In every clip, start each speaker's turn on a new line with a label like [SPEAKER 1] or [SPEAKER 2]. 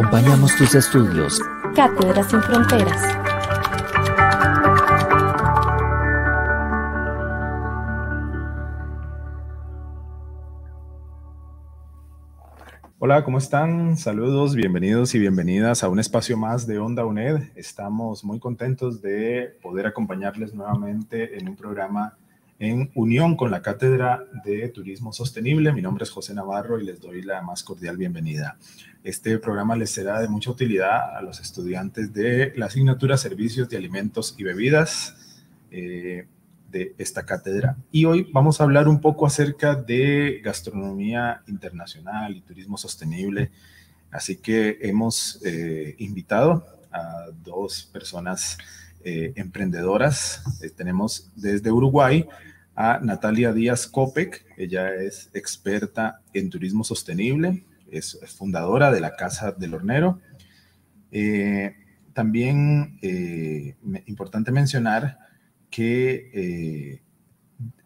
[SPEAKER 1] Acompañamos tus estudios.
[SPEAKER 2] Cátedras sin fronteras.
[SPEAKER 3] Hola, ¿cómo están? Saludos, bienvenidos y bienvenidas a un espacio más de Onda UNED. Estamos muy contentos de poder acompañarles nuevamente en un programa en unión con la Cátedra de Turismo Sostenible. Mi nombre es José Navarro y les doy la más cordial bienvenida. Este programa les será de mucha utilidad a los estudiantes de la asignatura Servicios de Alimentos y Bebidas eh, de esta cátedra. Y hoy vamos a hablar un poco acerca de gastronomía internacional y turismo sostenible. Así que hemos eh, invitado a dos personas eh, emprendedoras. tenemos desde Uruguay a Natalia Díaz Copec. Ella es experta en turismo sostenible, es fundadora de la Casa del Hornero. Eh, también eh, importante mencionar que eh,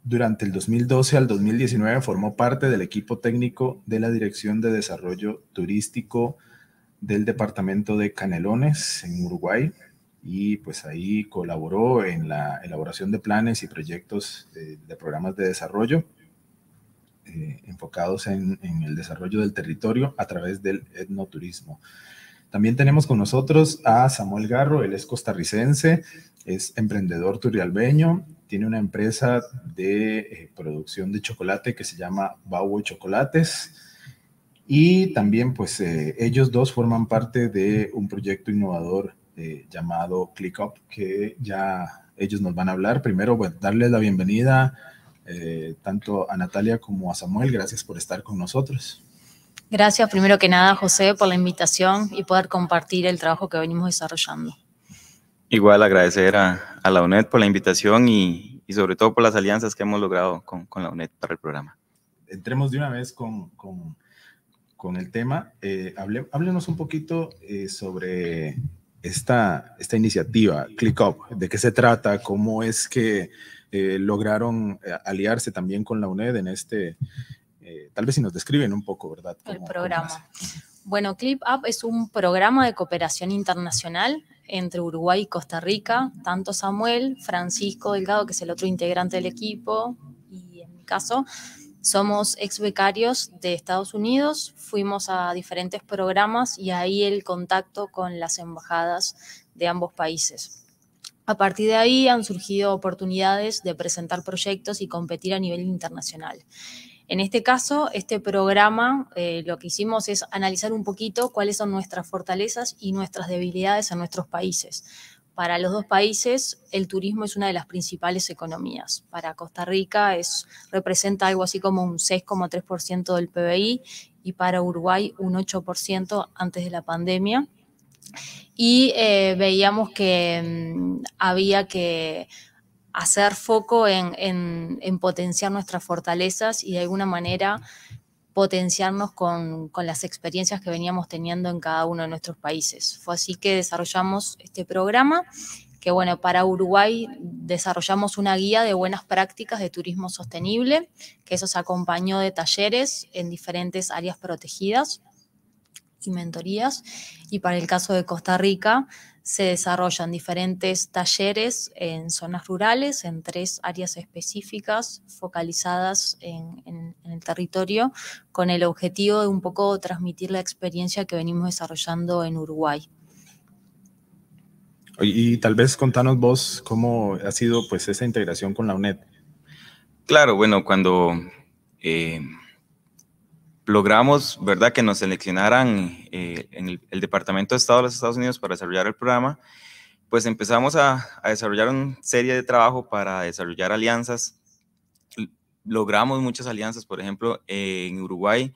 [SPEAKER 3] durante el 2012 al 2019 formó parte del equipo técnico de la Dirección de Desarrollo Turístico del Departamento de Canelones en Uruguay y pues ahí colaboró en la elaboración de planes y proyectos de, programas de desarrollo eh, enfocados en, el desarrollo del territorio a través del etnoturismo. También tenemos con nosotros a Samuel Garro, él es costarricense, es emprendedor turialbeño, tiene una empresa de eh, producción de chocolate que se llama Bauer Chocolates. Y también, pues, eh, ellos dos forman parte de un proyecto innovador eh, llamado ClickUp, que ya ellos nos van a hablar. Primero, pues, darles la bienvenida eh, tanto a Natalia como a Samuel. Gracias por estar con nosotros.
[SPEAKER 4] Gracias, primero que nada, José, por la invitación y poder compartir el trabajo que venimos desarrollando.
[SPEAKER 5] Igual agradecer a, la UNED por la invitación y, sobre todo por las alianzas que hemos logrado con, la UNED para el programa.
[SPEAKER 3] Entremos de una vez con, el tema. Eh, háblenos un poquito sobre esta, esta iniciativa, ClickUp, de qué se trata, cómo es que eh, lograron eh, aliarse también con la UNED en este, eh, tal vez si nos describen un poco, ¿verdad?
[SPEAKER 4] El programa. Bueno, ClickUp es un programa de cooperación internacional entre Uruguay y Costa Rica, tanto Samuel, Francisco Delgado, que es el otro integrante del equipo, y en mi caso, somos ex becarios de Estados Unidos, fuimos a diferentes programas y ahí el contacto con las embajadas de ambos países. A partir de ahí han surgido oportunidades de presentar proyectos y competir a nivel internacional. En este caso, este programa eh, lo que hicimos es analizar un poquito cuáles son nuestras fortalezas y nuestras debilidades en nuestros países para los dos países, el turismo es una de las principales economías. Para Costa Rica es, representa algo así como un 6,3% del PBI y para Uruguay un 8% antes de la pandemia. Y eh, veíamos que mm, había que hacer foco en, potenciar nuestras fortalezas y de alguna manera potenciarnos con, las experiencias que veníamos teniendo en cada uno de nuestros países. Fue así que desarrollamos este programa, que bueno, para Uruguay desarrollamos una guía de buenas prácticas de turismo sostenible, que eso se acompañó de talleres en diferentes áreas protegidas y mentorías. Y para el caso de Costa Rica, se desarrollan diferentes talleres en zonas rurales, en tres áreas específicas focalizadas en, el territorio, con el objetivo de un poco transmitir la experiencia que venimos desarrollando en Uruguay.
[SPEAKER 3] Y, tal vez contanos vos cómo ha sido pues esa integración con la UNED.
[SPEAKER 5] Claro, bueno, cuando eh, logramos, ¿verdad?, que nos seleccionaran eh, en el, Departamento de Estado de los Estados Unidos para desarrollar el programa, pues empezamos a, desarrollar una serie de trabajo para desarrollar alianzas. logramos muchas alianzas, por ejemplo, en Uruguay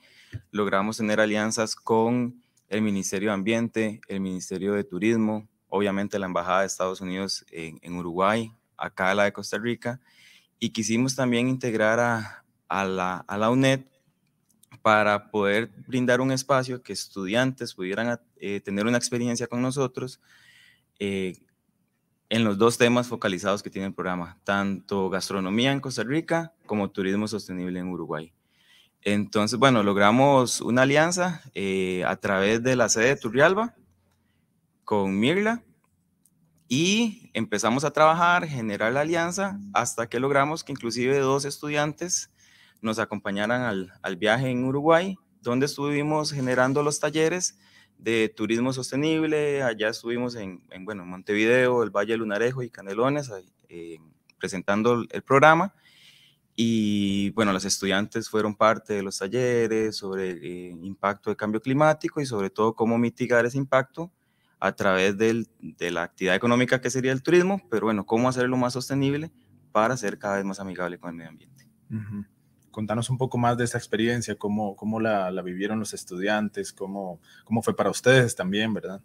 [SPEAKER 5] logramos tener alianzas con el Ministerio de Ambiente, el Ministerio de Turismo, obviamente la Embajada de Estados Unidos en, Uruguay, acá la de Costa Rica, y quisimos también integrar a, la, a la UNED para poder brindar un espacio que estudiantes pudieran eh, tener una experiencia con nosotros eh, en los dos temas focalizados que tiene el programa, tanto gastronomía en Costa Rica como turismo sostenible en Uruguay. Entonces, bueno, logramos una alianza eh, a través de la sede de Turrialba con Mirla y empezamos a trabajar, generar la alianza hasta que logramos que inclusive dos estudiantes nos acompañaran al, al viaje en Uruguay, donde estuvimos generando los talleres de turismo sostenible. Allá estuvimos en, en bueno, Montevideo, el Valle Lunarejo y Canelones presentando el programa. Y bueno, los estudiantes fueron parte de los talleres sobre el eh, impacto del cambio climático y sobre todo cómo mitigar ese impacto a través del, de la actividad económica que sería el turismo, pero bueno, cómo hacerlo más sostenible para ser cada vez más amigable con el medio ambiente.
[SPEAKER 3] Contanos un poco más de esta experiencia, cómo, cómo la, la, vivieron los estudiantes, cómo, cómo fue para ustedes también, ¿verdad?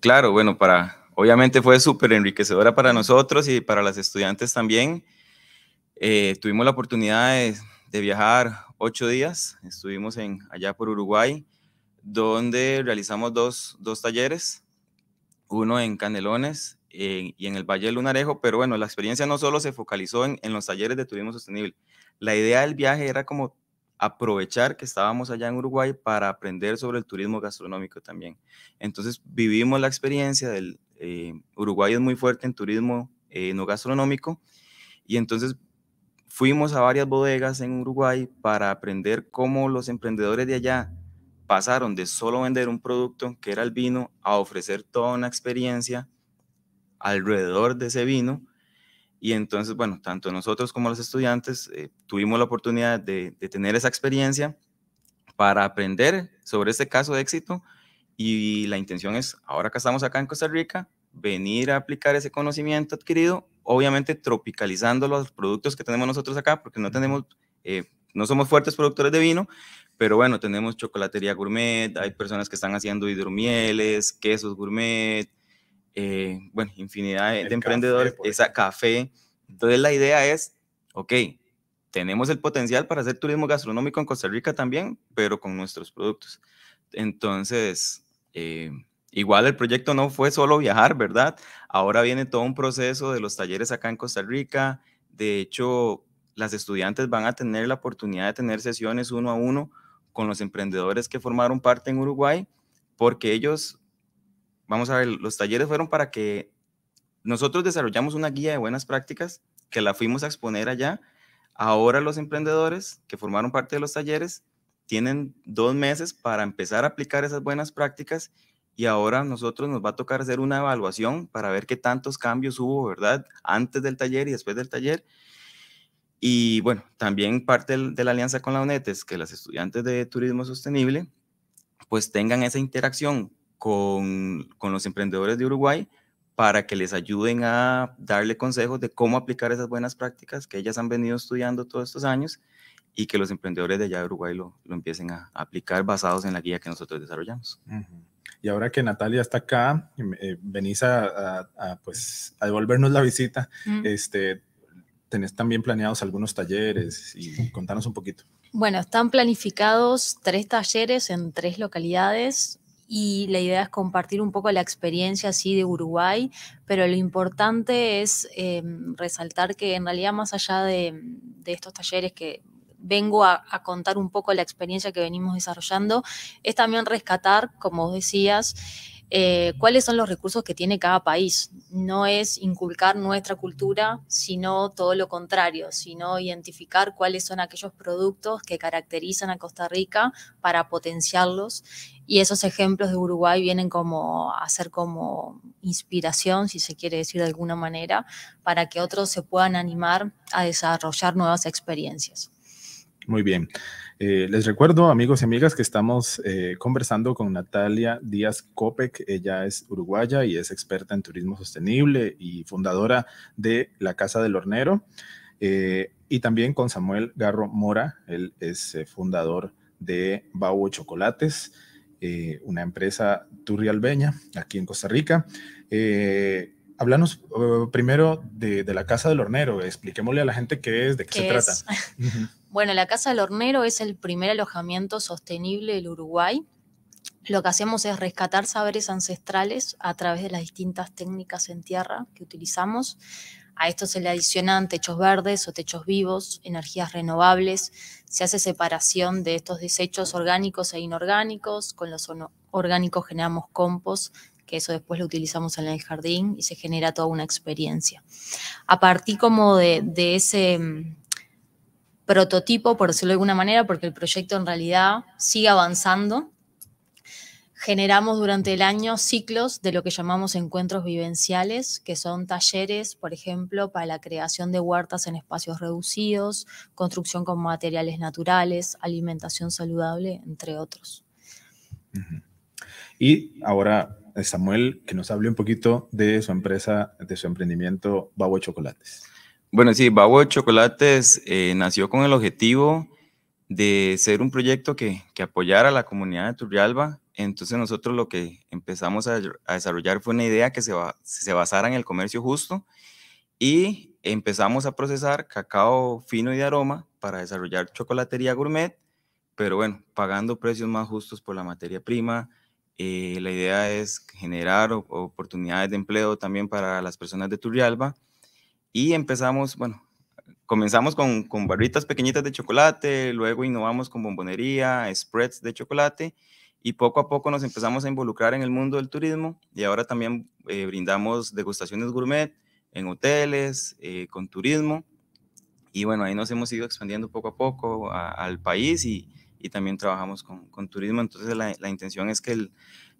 [SPEAKER 5] Claro, bueno, para, obviamente fue súper enriquecedora para nosotros y para las estudiantes también. Eh, tuvimos la oportunidad de, de, viajar ocho días, estuvimos en, allá por Uruguay, donde realizamos dos, dos talleres, uno en Canelones eh, y en el Valle del Lunarejo, pero bueno, la experiencia no solo se focalizó en, en los talleres de turismo sostenible, la idea del viaje era como aprovechar que estábamos allá en Uruguay para aprender sobre el turismo gastronómico también. Entonces vivimos la experiencia del eh, Uruguay es muy fuerte en turismo eh, no gastronómico y entonces fuimos a varias bodegas en Uruguay para aprender cómo los emprendedores de allá pasaron de solo vender un producto que era el vino a ofrecer toda una experiencia alrededor de ese vino. Y entonces, bueno, tanto nosotros como los estudiantes eh, tuvimos la oportunidad de, tener esa experiencia para aprender sobre este caso de éxito. Y la intención es, ahora que estamos acá en Costa Rica, venir a aplicar ese conocimiento adquirido, obviamente tropicalizando los productos que tenemos nosotros acá, porque no tenemos, eh, no somos fuertes productores de vino, pero bueno, tenemos chocolatería gourmet, hay personas que están haciendo hidromieles, quesos gourmet, eh, bueno, infinidad de, emprendedores, esa café. Entonces la idea es, ok, tenemos el potencial para hacer turismo gastronómico en Costa Rica también, pero con nuestros productos. Entonces, eh, igual el proyecto no fue solo viajar, ¿verdad? Ahora viene todo un proceso de los talleres acá en Costa Rica. De hecho, las estudiantes van a tener la oportunidad de tener sesiones uno a uno con los emprendedores que formaron parte en Uruguay, porque ellos vamos a ver, los talleres fueron para que nosotros desarrollamos una guía de buenas prácticas que la fuimos a exponer allá. Ahora los emprendedores que formaron parte de los talleres tienen dos meses para empezar a aplicar esas buenas prácticas y ahora nosotros nos va a tocar hacer una evaluación para ver qué tantos cambios hubo, ¿verdad? Antes del taller y después del taller. Y bueno, también parte de la alianza con la UNED es que los estudiantes de turismo sostenible pues tengan esa interacción con, con los emprendedores de Uruguay para que les ayuden a darle consejos de cómo aplicar esas buenas prácticas que ellas han venido estudiando todos estos años y que los emprendedores de allá de Uruguay lo, lo empiecen a aplicar basados en la guía que nosotros desarrollamos.
[SPEAKER 3] Y ahora que Natalia está acá, eh, venís a, a, pues, a devolvernos la visita, este, tenés también planeados algunos talleres y contanos un poquito.
[SPEAKER 4] Bueno, están planificados tres talleres en tres localidades y la idea es compartir un poco la experiencia así de Uruguay, pero lo importante es em, resaltar que en realidad más allá de, estos talleres que vengo a, contar un poco la experiencia que venimos desarrollando, es también rescatar, como decías, eh, cuáles son los recursos que tiene cada país. No es inculcar nuestra cultura, sino todo lo contrario, sino identificar cuáles son aquellos productos que caracterizan a Costa Rica para potenciarlos. Y esos ejemplos de Uruguay vienen como a ser como inspiración, si se quiere decir de alguna manera, para que otros se puedan animar a desarrollar nuevas experiencias.
[SPEAKER 3] Muy bien. Eh, les recuerdo, amigos y amigas, que estamos eh, conversando con Natalia Díaz Copec. Ella es uruguaya y es experta en turismo sostenible y fundadora de la Casa del Hornero. Eh, y también con Samuel Garro Mora, él es fundador de Bauo Chocolates, una empresa turrialbeña aquí en Costa Rica. Háblanos uh, primero de, de, la Casa del Hornero, expliquémosle a la gente qué es, de qué, qué se es? trata.
[SPEAKER 4] Bueno, la Casa del Hornero es el primer alojamiento sostenible del Uruguay. Lo que hacemos es rescatar saberes ancestrales a través de las distintas técnicas en tierra que utilizamos. A esto se le adicionan techos verdes o techos vivos, energías renovables. Se hace separación de estos desechos orgánicos e inorgánicos. Con los orgánicos generamos compost que eso después lo utilizamos en el jardín y se genera toda una experiencia. A partir como de, de ese prototipo, por decirlo de alguna manera, porque el proyecto en realidad sigue avanzando, generamos durante el año ciclos de lo que llamamos encuentros vivenciales, que son talleres, por ejemplo, para la creación de huertas en espacios reducidos, construcción con materiales naturales, alimentación saludable, entre otros.
[SPEAKER 3] Y ahora Samuel, que nos hable un poquito de su empresa, de su emprendimiento Babo Chocolates.
[SPEAKER 5] Bueno, sí, Babo Chocolates eh, nació con el objetivo de ser un proyecto que, que, apoyara a la comunidad de Turrialba. Entonces nosotros lo que empezamos a, desarrollar fue una idea que se, se basara en el comercio justo y empezamos a procesar cacao fino y de aroma para desarrollar chocolatería gourmet, pero bueno, pagando precios más justos por la materia prima, eh, la idea es generar oportunidades de empleo también para las personas de Turrialba. Y empezamos, bueno, comenzamos con, con, barritas pequeñitas de chocolate, luego innovamos con bombonería, spreads de chocolate y poco a poco nos empezamos a involucrar en el mundo del turismo y ahora también eh, brindamos degustaciones gourmet en hoteles, eh, con turismo. Y bueno, ahí nos hemos ido expandiendo poco a poco a, al país y, y también trabajamos con, con turismo. Entonces la, la, intención es que el,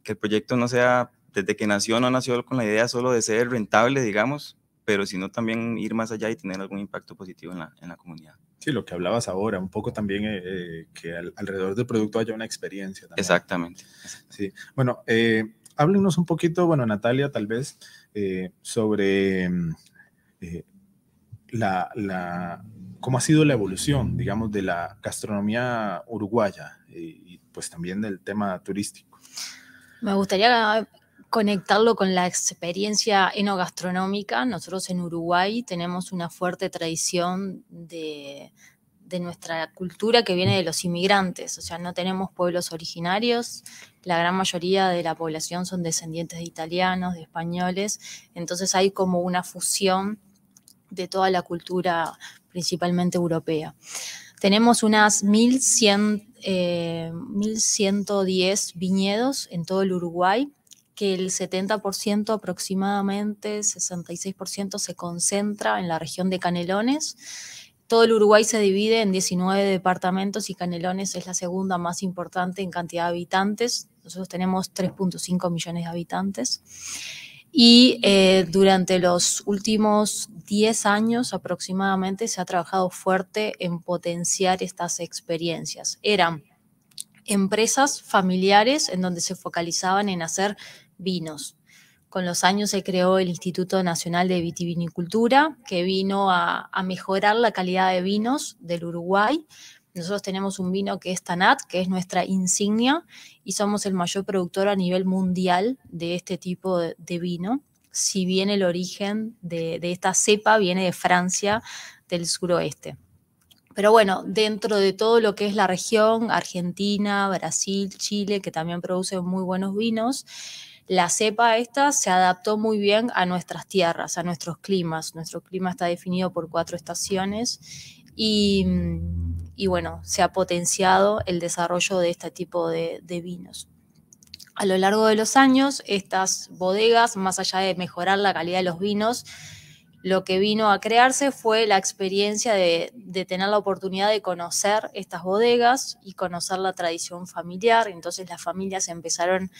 [SPEAKER 5] que el proyecto no sea, desde que nació, no nació con la idea solo de ser rentable, digamos, pero sino también ir más allá y tener algún impacto positivo en la, en la comunidad.
[SPEAKER 3] Sí, lo que hablabas ahora, un poco también eh, eh que al, alrededor del producto haya una experiencia. También.
[SPEAKER 5] Exactamente.
[SPEAKER 3] Sí, bueno, eh, háblenos un poquito, bueno, Natalia, tal vez, eh, sobre eh, la, la, cómo ha sido la evolución, digamos, de la gastronomía uruguaya y, y pues también del tema turístico.
[SPEAKER 4] Me gustaría conectarlo con la experiencia enogastronómica. Nosotros en Uruguay tenemos una fuerte tradición de, nuestra cultura que viene de los inmigrantes, o sea, no tenemos pueblos originarios, la gran mayoría de la población son descendientes de italianos, de españoles, entonces hay como una fusión de toda la cultura principalmente europea. Tenemos unas 1100, eh, 1110 viñedos en todo el Uruguay, que el 70% aproximadamente, 66% se concentra en la región de Canelones. Todo el Uruguay se divide en 19 departamentos y Canelones es la segunda más importante en cantidad de habitantes. Nosotros tenemos 3.5 millones de habitantes. Y eh, durante los últimos 10 años aproximadamente se ha trabajado fuerte en potenciar estas experiencias. Eran empresas familiares en donde se focalizaban en hacer vinos. Con los años se creó el Instituto Nacional de Vitivinicultura, que vino a, mejorar la calidad de vinos del Uruguay, nosotros tenemos un vino que es Tanat, que es nuestra insignia, y somos el mayor productor a nivel mundial de este tipo de, vino. Si bien el origen de, esta cepa viene de Francia, del suroeste. Pero bueno, dentro de todo lo que es la región, Argentina, Brasil, Chile, que también producen muy buenos vinos, la cepa esta se adaptó muy bien a nuestras tierras, a nuestros climas. Nuestro clima está definido por cuatro estaciones y, bueno, se ha potenciado el desarrollo de este tipo de, vinos. A lo largo de los años, estas bodegas, más allá de mejorar la calidad de los vinos, lo que vino a crearse fue la experiencia de, tener la oportunidad de conocer estas bodegas y conocer la tradición familiar. Entonces las familias empezaron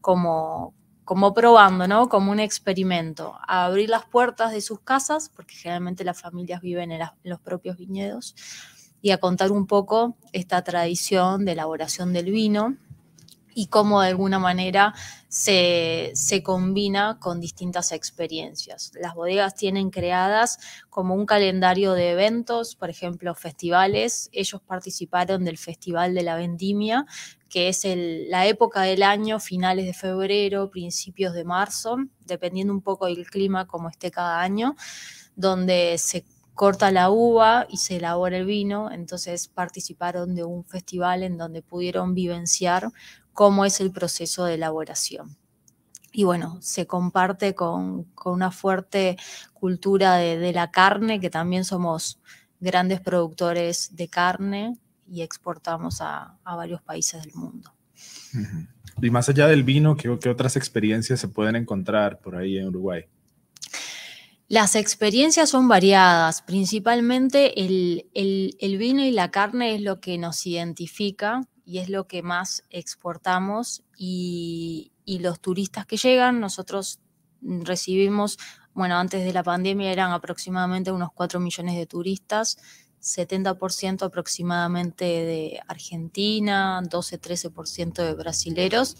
[SPEAKER 4] como, como probando, ¿no? Como un experimento, a abrir las puertas de sus casas, porque generalmente las familias viven en, en, los propios viñedos, y a contar un poco esta tradición de elaboración del vino. Y cómo de alguna manera se, combina con distintas experiencias. Las bodegas tienen creadas como un calendario de eventos, por ejemplo, festivales. Ellos participaron del Festival de la Vendimia, que es la época del año, finales de febrero, principios de marzo, dependiendo un poco del clima como esté cada año, donde se corta la uva y se elabora el vino, entonces participaron de un festival en donde pudieron vivenciar cómo es el proceso de elaboración. Y bueno, se comparte con, una fuerte cultura de, la carne, que también somos grandes productores de carne y exportamos a, varios países del mundo.
[SPEAKER 3] Y más allá del vino, ¿qué, otras experiencias se pueden encontrar por ahí en Uruguay?
[SPEAKER 4] Las experiencias son variadas, principalmente el, el, vino y la carne es lo que nos identifica y es lo que más exportamos y, los turistas que llegan, nosotros recibimos, bueno, antes de la pandemia eran aproximadamente unos 4 millones de turistas, 70% aproximadamente de Argentina, 12-13% de brasileros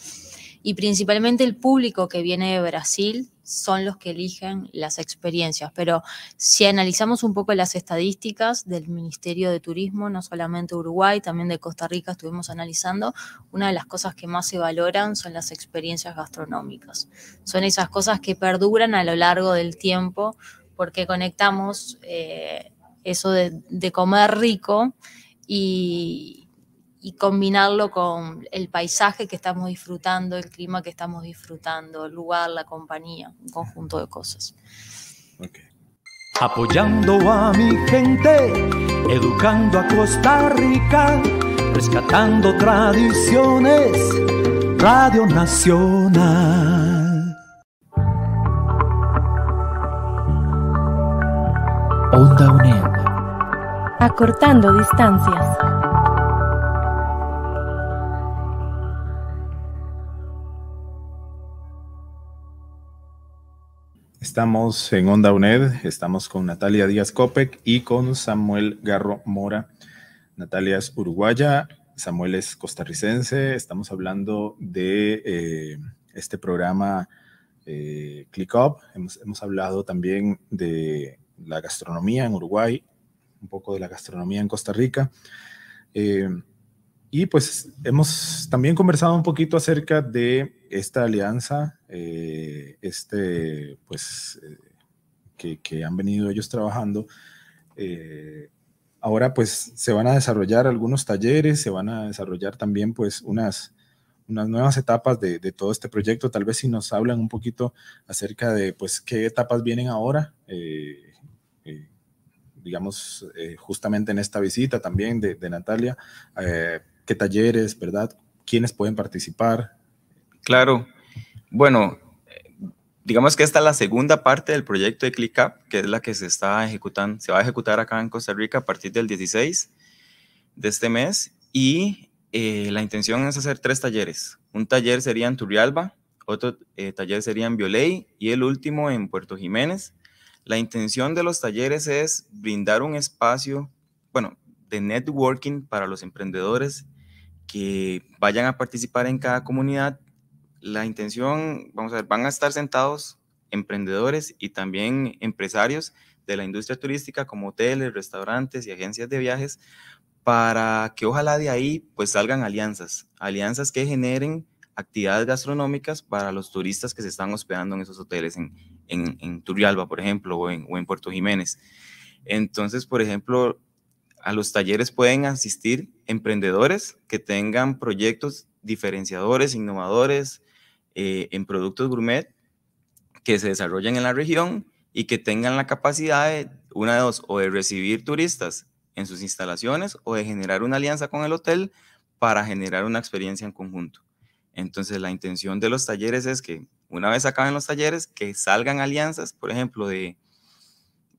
[SPEAKER 4] y principalmente el público que viene de Brasil son los que eligen las experiencias. Pero si analizamos un poco las estadísticas del Ministerio de Turismo, no solamente Uruguay, también de Costa Rica estuvimos analizando, una de las cosas que más se valoran son las experiencias gastronómicas. Son esas cosas que perduran a lo largo del tiempo porque conectamos eh, eso de comer rico y, y combinarlo con el paisaje que estamos disfrutando, el clima que estamos disfrutando, el lugar, la compañía, un conjunto de cosas.
[SPEAKER 6] Apoyando a mi gente, educando a Costa Rica, rescatando tradiciones, Radio Nacional.
[SPEAKER 1] Onda UNED.
[SPEAKER 2] Acortando distancias.
[SPEAKER 3] Estamos en Onda UNED, estamos con Natalia Díaz Copec y con Samuel Garro Mora. Natalia es uruguaya, Samuel es costarricense. Estamos hablando de eh, este programa eh, Click Up. Hemos, hablado también de la gastronomía en Uruguay, un poco de la gastronomía en Costa Rica. Eh, y pues hemos también conversado un poquito acerca de esta alianza, eh, este, pues, eh, que, han venido ellos trabajando. Eh, ahora pues se van a desarrollar algunos talleres, se van a desarrollar también pues unas, unas nuevas etapas de, todo este proyecto. Tal vez si nos hablan un poquito acerca de pues qué etapas vienen ahora digamos, justamente en esta visita también de, de Natalia, qué talleres, ¿verdad? ¿Quiénes pueden participar?
[SPEAKER 5] Claro. Bueno, digamos que esta es la segunda parte del proyecto de ClickUp, que es la que se está ejecutando, se va a ejecutar acá en Costa Rica a partir del 16 de este mes y eh, la intención es hacer tres talleres. Un taller sería en Turrialba, otro eh, taller sería en Violey y el último en Puerto Jiménez. La intención de los talleres es brindar un espacio, bueno, de networking para los emprendedores que vayan a participar en cada comunidad. La intención, vamos a ver, van a estar sentados emprendedores y también empresarios de la industria turística como hoteles, restaurantes y agencias de viajes para que ojalá de ahí pues salgan alianzas, alianzas que generen actividades gastronómicas para los turistas que se están hospedando en esos hoteles en, en, en Turrialba, por ejemplo, o en, o en Puerto Jiménez. Entonces, por ejemplo, a los talleres pueden asistir emprendedores que tengan proyectos diferenciadores, innovadores eh, en productos gourmet que se desarrollen en la región y que tengan la capacidad de, una de dos, o de recibir turistas en sus instalaciones o de generar una alianza con el hotel para generar una experiencia en conjunto. Entonces, la intención de los talleres es que una vez acaben los talleres, que salgan alianzas, por ejemplo, de,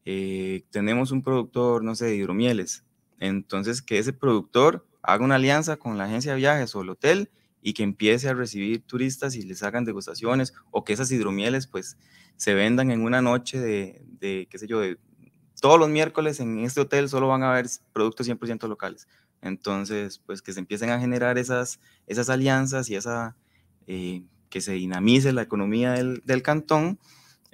[SPEAKER 5] eh, tenemos un productor, no sé, de hidromieles, entonces, que ese productor haga una alianza con la agencia de viajes o el hotel y que empiece a recibir turistas y les hagan degustaciones o que esas hidromieles pues se vendan en una noche de, qué sé yo, de todos los miércoles en este hotel solo van a haber productos 100% locales. Entonces, pues que se empiecen a generar esas, esas alianzas y esa, eh, que se dinamice la economía del, del cantón,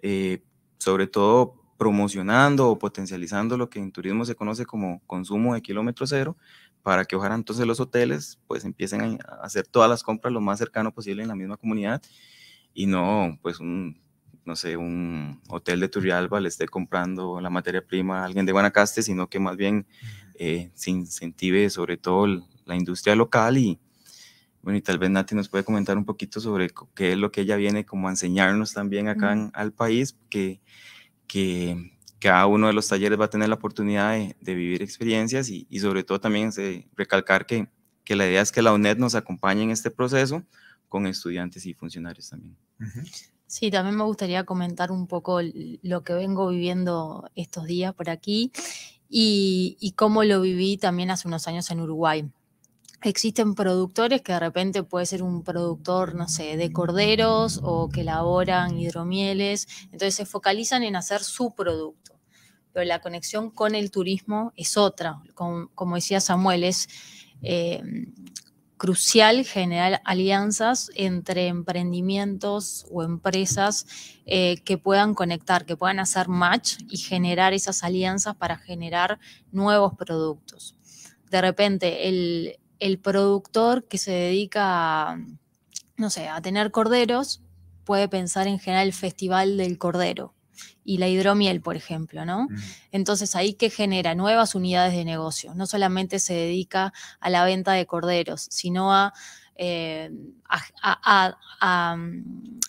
[SPEAKER 5] eh, sobre todo promocionando o potencializando lo que en turismo se conoce como consumo de kilómetro cero, para que ojalá entonces los hoteles pues empiecen a hacer todas las compras lo más cercano posible en la misma comunidad y no pues un, no sé, un hotel de Turrialba le esté comprando la materia prima a alguien de Guanacaste, sino que más bien eh, se incentive sobre todo la industria local y, bueno, y tal vez Nati nos puede comentar un poquito sobre qué es lo que ella viene como a enseñarnos también acá en, al país, que, que cada uno de los talleres va a tener la oportunidad de, de vivir experiencias y, y, sobre todo también se, recalcar que, que la idea es que la UNED nos acompañe en este proceso con estudiantes y funcionarios también. Uh -huh.
[SPEAKER 4] Sí, también me gustaría comentar un poco lo que vengo viviendo estos días por aquí y, y, cómo lo viví también hace unos años en Uruguay. Existen productores que de repente puede ser un productor, no sé, de corderos o que elaboran hidromieles, entonces se focalizan en hacer su producto. Pero la conexión con el turismo es otra, como, decía Samuel, es eh, crucial generar alianzas entre emprendimientos o empresas eh, que puedan conectar, que puedan hacer match y generar esas alianzas para generar nuevos productos. De repente, el, el productor que se dedica, a, no sé, a tener corderos, puede pensar en generar el Festival del Cordero y la hidromiel, por ejemplo, ¿no? Entonces ahí que genera nuevas unidades de negocio. No solamente se dedica a la venta de corderos, sino a, eh, a, a,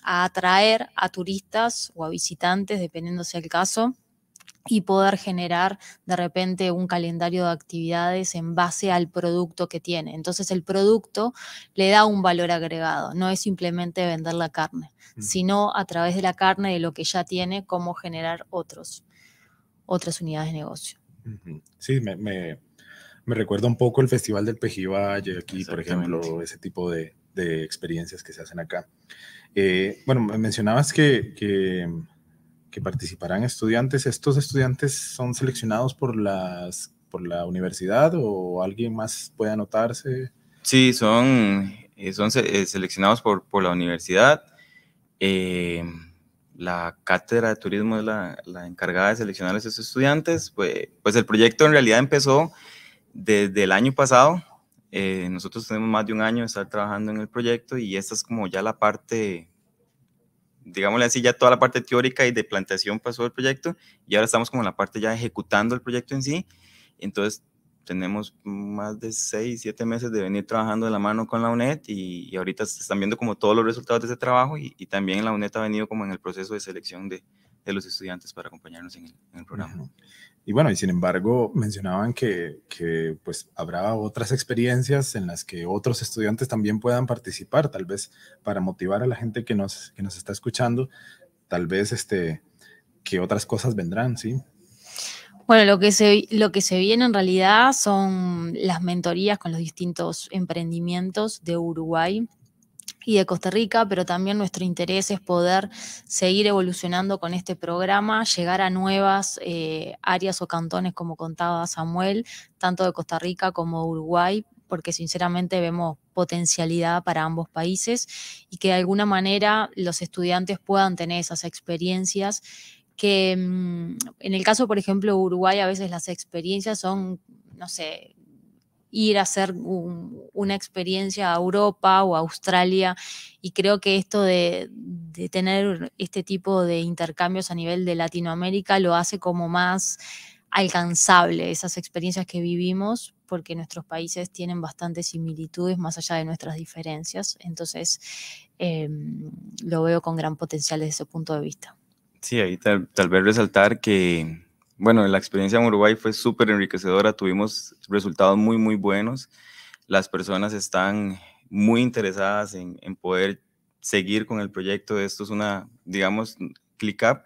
[SPEAKER 4] a, atraer a turistas o a visitantes, dependiendo sea el caso, y poder generar de repente un calendario de actividades en base al producto que tiene. Entonces el producto le da un valor agregado, no es simplemente vender la carne, mm. sino a través de la carne, de lo que ya tiene, cómo generar otros, otras unidades de negocio.
[SPEAKER 3] Sí, me, me, me recuerda un poco el Festival del Pejivalle aquí, por ejemplo, ese tipo de, de, experiencias que se hacen acá. Eh, bueno, mencionabas que, que que participarán estudiantes. ¿Estos estudiantes son seleccionados por, las, por la universidad o alguien más puede anotarse?
[SPEAKER 5] Sí, son, eh, son eh, seleccionados por, por la universidad. Eh, la cátedra de turismo es la, la, encargada de seleccionar a esos estudiantes. Pues, pues el proyecto en realidad empezó desde el año pasado. Eh, nosotros tenemos más de un año de estar trabajando en el proyecto y esta es como ya la parte digámosle así, ya toda la parte teórica y de planteación pasó el proyecto y ahora estamos como en la parte ya ejecutando el proyecto en sí. Entonces, tenemos más de seis, siete meses de venir trabajando de la mano con la UNED y, y ahorita se están viendo como todos los resultados de ese trabajo y, también la UNED ha venido como en el proceso de selección de, de los estudiantes para acompañarnos en el, programa.
[SPEAKER 3] Y bueno, y sin embargo, mencionaban que, que, pues habrá otras experiencias en las que otros estudiantes también puedan participar, tal vez para motivar a la gente que nos, que nos está escuchando, tal vez este, que otras cosas vendrán, ¿sí?
[SPEAKER 4] Bueno, lo que, se, lo que se viene en realidad son las mentorías con los distintos emprendimientos de Uruguay y de Costa Rica, pero también nuestro interés es poder seguir evolucionando con este programa, llegar a nuevas eh, áreas o cantones, como contaba Samuel, tanto de Costa Rica como Uruguay, porque sinceramente vemos potencialidad para ambos países y que de alguna manera los estudiantes puedan tener esas experiencias que mm, en el caso, por ejemplo, Uruguay, a veces las experiencias son, no sé, ir a hacer un, una experiencia a Europa o a Australia. Y creo que esto de, tener este tipo de intercambios a nivel de Latinoamérica lo hace como más alcanzable esas experiencias que vivimos porque nuestros países tienen bastantes similitudes más allá de nuestras diferencias. Entonces eh, lo veo con gran potencial desde ese punto de vista.
[SPEAKER 5] Sí, ahí tal vez resaltar que bueno, la experiencia en Uruguay fue súper enriquecedora, tuvimos resultados muy, muy buenos. Las personas están muy interesadas en, poder seguir con el proyecto. Esto es una, digamos, ClickUp.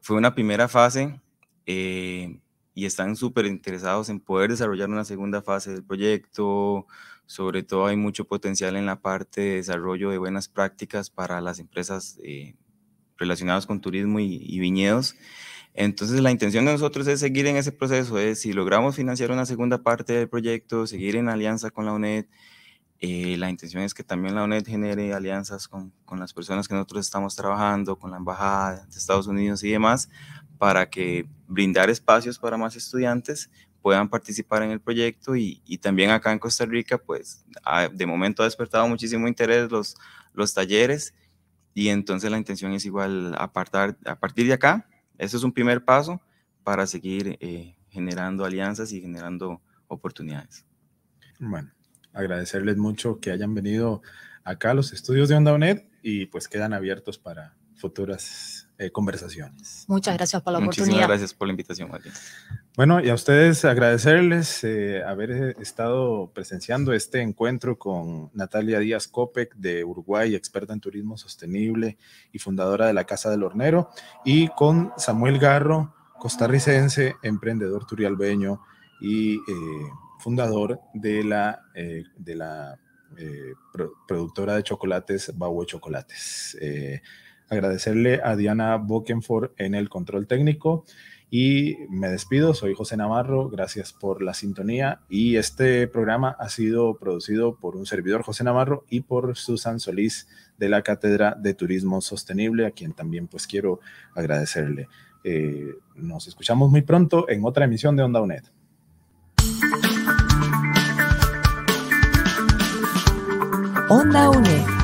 [SPEAKER 5] Fue una primera fase eh, y están súper interesados en poder desarrollar una segunda fase del proyecto. Sobre todo hay mucho potencial en la parte de desarrollo de buenas prácticas para las empresas eh, relacionados con turismo y, viñedos. Entonces la intención de nosotros es seguir en ese proceso, es si logramos financiar una segunda parte del proyecto, seguir en alianza con la UNED, eh, la intención es que también la UNED genere alianzas con, con, las personas que nosotros estamos trabajando, con la Embajada de Estados Unidos y demás, para que brindar espacios para más estudiantes puedan participar en el proyecto y, también acá en Costa Rica, pues de momento ha despertado muchísimo interés los, los talleres y entonces la intención es igual apartar, a partir de acá, ese es un primer paso para seguir eh, generando alianzas y generando oportunidades.
[SPEAKER 3] Bueno, agradecerles mucho que hayan venido acá a los estudios de Onda UNED y pues quedan abiertos para futuras eh, conversaciones.
[SPEAKER 4] Muchas gracias por la
[SPEAKER 5] Muchísimas
[SPEAKER 4] oportunidad.
[SPEAKER 5] gracias por la invitación, Martín.
[SPEAKER 3] Bueno, y a ustedes agradecerles eh, haber estado presenciando este encuentro con Natalia Díaz Copec de Uruguay, experta en turismo sostenible y fundadora de la Casa del Hornero, y con Samuel Garro, costarricense, emprendedor turialbeño y eh, fundador de la, eh, de la eh, pro productora de chocolates Baue Chocolates. Agradecerle a Diana Bokenford en el control técnico y me despido, soy José Navarro, gracias por la sintonía y este programa ha sido producido por un servidor José Navarro y por Susan Solís de la Cátedra de Turismo Sostenible, a quien también pues quiero agradecerle. Eh, nos escuchamos muy pronto en otra emisión de Onda UNED.
[SPEAKER 2] Onda UNED.